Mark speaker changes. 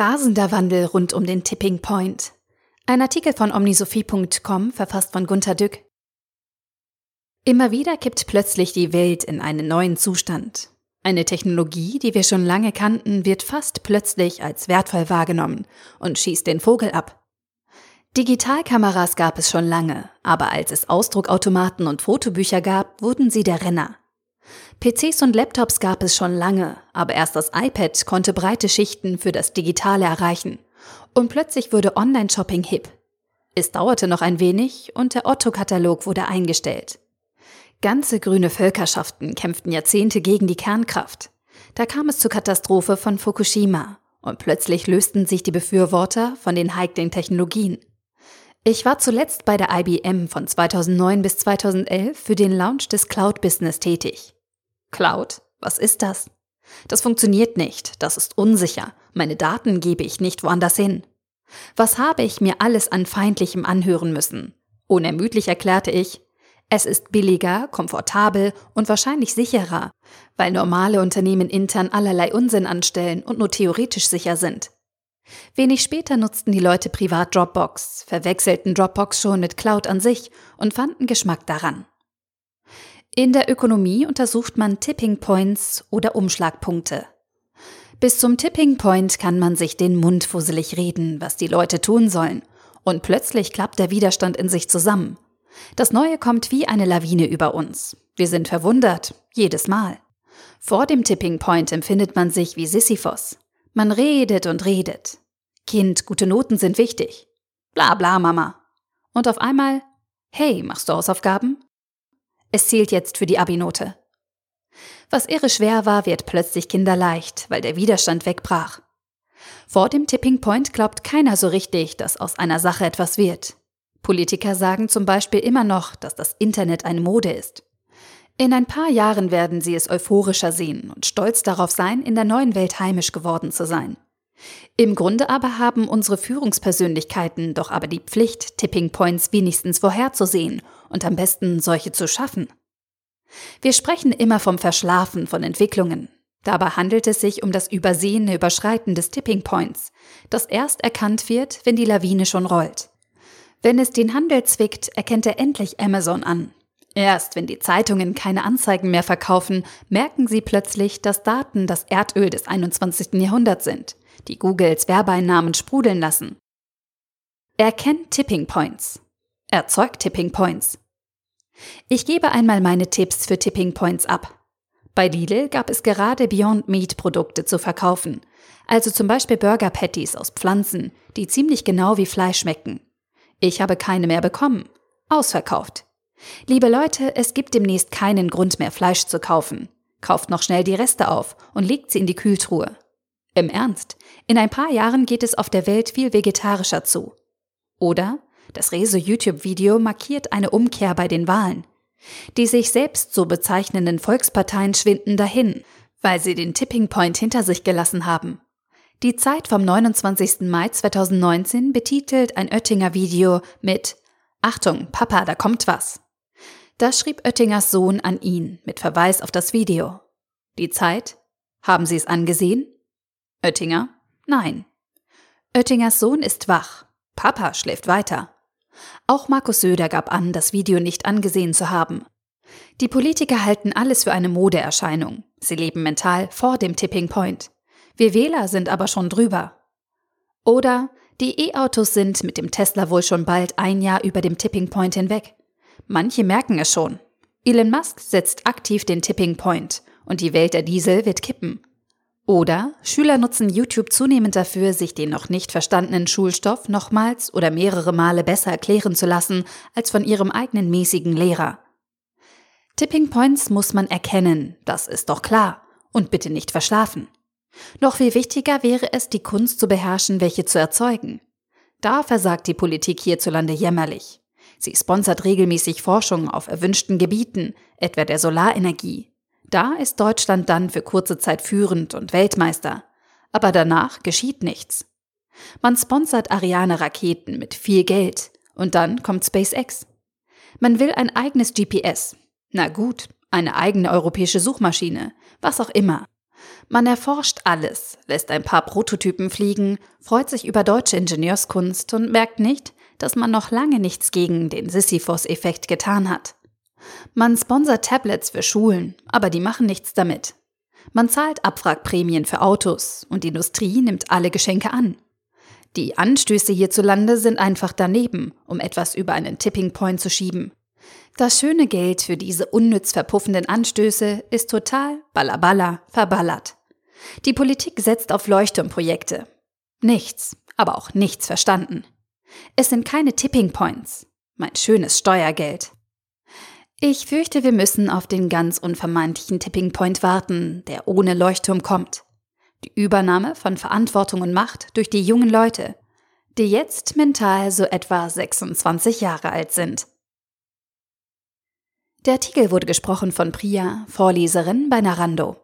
Speaker 1: Rasender Wandel rund um den Tipping Point. Ein Artikel von omnisophie.com, verfasst von Gunter Dück. Immer wieder kippt plötzlich die Welt in einen neuen Zustand. Eine Technologie, die wir schon lange kannten, wird fast plötzlich als wertvoll wahrgenommen und schießt den Vogel ab. Digitalkameras gab es schon lange, aber als es Ausdruckautomaten und Fotobücher gab, wurden sie der Renner. PCs und Laptops gab es schon lange, aber erst das iPad konnte breite Schichten für das Digitale erreichen. Und plötzlich wurde Online-Shopping hip. Es dauerte noch ein wenig und der Otto-Katalog wurde eingestellt. Ganze grüne Völkerschaften kämpften Jahrzehnte gegen die Kernkraft. Da kam es zur Katastrophe von Fukushima und plötzlich lösten sich die Befürworter von den heiklen Technologien. Ich war zuletzt bei der IBM von 2009 bis 2011 für den Launch des Cloud-Business tätig. Cloud? Was ist das? Das funktioniert nicht, das ist unsicher, meine Daten gebe ich nicht woanders hin. Was habe ich mir alles an Feindlichem anhören müssen? Unermüdlich erklärte ich, es ist billiger, komfortabel und wahrscheinlich sicherer, weil normale Unternehmen intern allerlei Unsinn anstellen und nur theoretisch sicher sind. Wenig später nutzten die Leute privat Dropbox, verwechselten Dropbox schon mit Cloud an sich und fanden Geschmack daran. In der Ökonomie untersucht man Tipping Points oder Umschlagpunkte. Bis zum Tipping Point kann man sich den Mund fusselig reden, was die Leute tun sollen. Und plötzlich klappt der Widerstand in sich zusammen. Das Neue kommt wie eine Lawine über uns. Wir sind verwundert, jedes Mal. Vor dem Tipping Point empfindet man sich wie Sisyphos. Man redet und redet. Kind, gute Noten sind wichtig. Bla bla, Mama. Und auf einmal, hey, machst du Hausaufgaben? Es zählt jetzt für die Abi-Note. Was irre schwer war, wird plötzlich kinderleicht, weil der Widerstand wegbrach. Vor dem Tipping Point glaubt keiner so richtig, dass aus einer Sache etwas wird. Politiker sagen zum Beispiel immer noch, dass das Internet eine Mode ist. In ein paar Jahren werden sie es euphorischer sehen und stolz darauf sein, in der neuen Welt heimisch geworden zu sein. Im Grunde aber haben unsere Führungspersönlichkeiten doch aber die Pflicht, Tipping Points wenigstens vorherzusehen und am besten solche zu schaffen. Wir sprechen immer vom Verschlafen von Entwicklungen. Dabei handelt es sich um das übersehene Überschreiten des Tipping Points, das erst erkannt wird, wenn die Lawine schon rollt. Wenn es den Handel zwickt, erkennt er endlich Amazon an. Erst wenn die Zeitungen keine Anzeigen mehr verkaufen, merken sie plötzlich, dass Daten das Erdöl des 21. Jahrhunderts sind die Googles Werbeeinnahmen sprudeln lassen. Er kennt Tipping Points. Erzeugt Tipping Points. Ich gebe einmal meine Tipps für Tipping Points ab. Bei Lidl gab es gerade Beyond Meat Produkte zu verkaufen, also zum Beispiel Burger Patties aus Pflanzen, die ziemlich genau wie Fleisch schmecken. Ich habe keine mehr bekommen. Ausverkauft. Liebe Leute, es gibt demnächst keinen Grund mehr Fleisch zu kaufen. Kauft noch schnell die Reste auf und legt sie in die Kühltruhe. Im Ernst, in ein paar Jahren geht es auf der Welt viel vegetarischer zu. Oder das Rezo-YouTube-Video markiert eine Umkehr bei den Wahlen. Die sich selbst so bezeichnenden Volksparteien schwinden dahin, weil sie den Tipping Point hinter sich gelassen haben. Die Zeit vom 29. Mai 2019 betitelt ein Oettinger Video mit Achtung, Papa, da kommt was. Das schrieb Oettingers Sohn an ihn mit Verweis auf das Video. Die Zeit? Haben Sie es angesehen? Oettinger? Nein. Oettingers Sohn ist wach. Papa schläft weiter. Auch Markus Söder gab an, das Video nicht angesehen zu haben. Die Politiker halten alles für eine Modeerscheinung. Sie leben mental vor dem Tipping Point. Wir Wähler sind aber schon drüber. Oder die E-Autos sind mit dem Tesla wohl schon bald ein Jahr über dem Tipping Point hinweg. Manche merken es schon. Elon Musk setzt aktiv den Tipping Point und die Welt der Diesel wird kippen. Oder Schüler nutzen YouTube zunehmend dafür, sich den noch nicht verstandenen Schulstoff nochmals oder mehrere Male besser erklären zu lassen als von ihrem eigenen mäßigen Lehrer. Tipping Points muss man erkennen, das ist doch klar, und bitte nicht verschlafen. Noch viel wichtiger wäre es, die Kunst zu beherrschen, welche zu erzeugen. Da versagt die Politik hierzulande jämmerlich. Sie sponsert regelmäßig Forschung auf erwünschten Gebieten, etwa der Solarenergie, da ist Deutschland dann für kurze Zeit führend und Weltmeister. Aber danach geschieht nichts. Man sponsert Ariane-Raketen mit viel Geld und dann kommt SpaceX. Man will ein eigenes GPS. Na gut, eine eigene europäische Suchmaschine, was auch immer. Man erforscht alles, lässt ein paar Prototypen fliegen, freut sich über deutsche Ingenieurskunst und merkt nicht, dass man noch lange nichts gegen den Sisyphos-Effekt getan hat. Man sponsert Tablets für Schulen, aber die machen nichts damit. Man zahlt Abwrackprämien für Autos und die Industrie nimmt alle Geschenke an. Die Anstöße hierzulande sind einfach daneben, um etwas über einen Tipping Point zu schieben. Das schöne Geld für diese unnütz verpuffenden Anstöße ist total ballaballa verballert. Die Politik setzt auf Leuchtturmprojekte. Nichts, aber auch nichts verstanden. Es sind keine Tipping Points. Mein schönes Steuergeld. Ich fürchte, wir müssen auf den ganz unvermeidlichen Tipping Point warten, der ohne Leuchtturm kommt. Die Übernahme von Verantwortung und Macht durch die jungen Leute, die jetzt mental so etwa 26 Jahre alt sind. Der Artikel wurde gesprochen von Priya, Vorleserin bei Narando.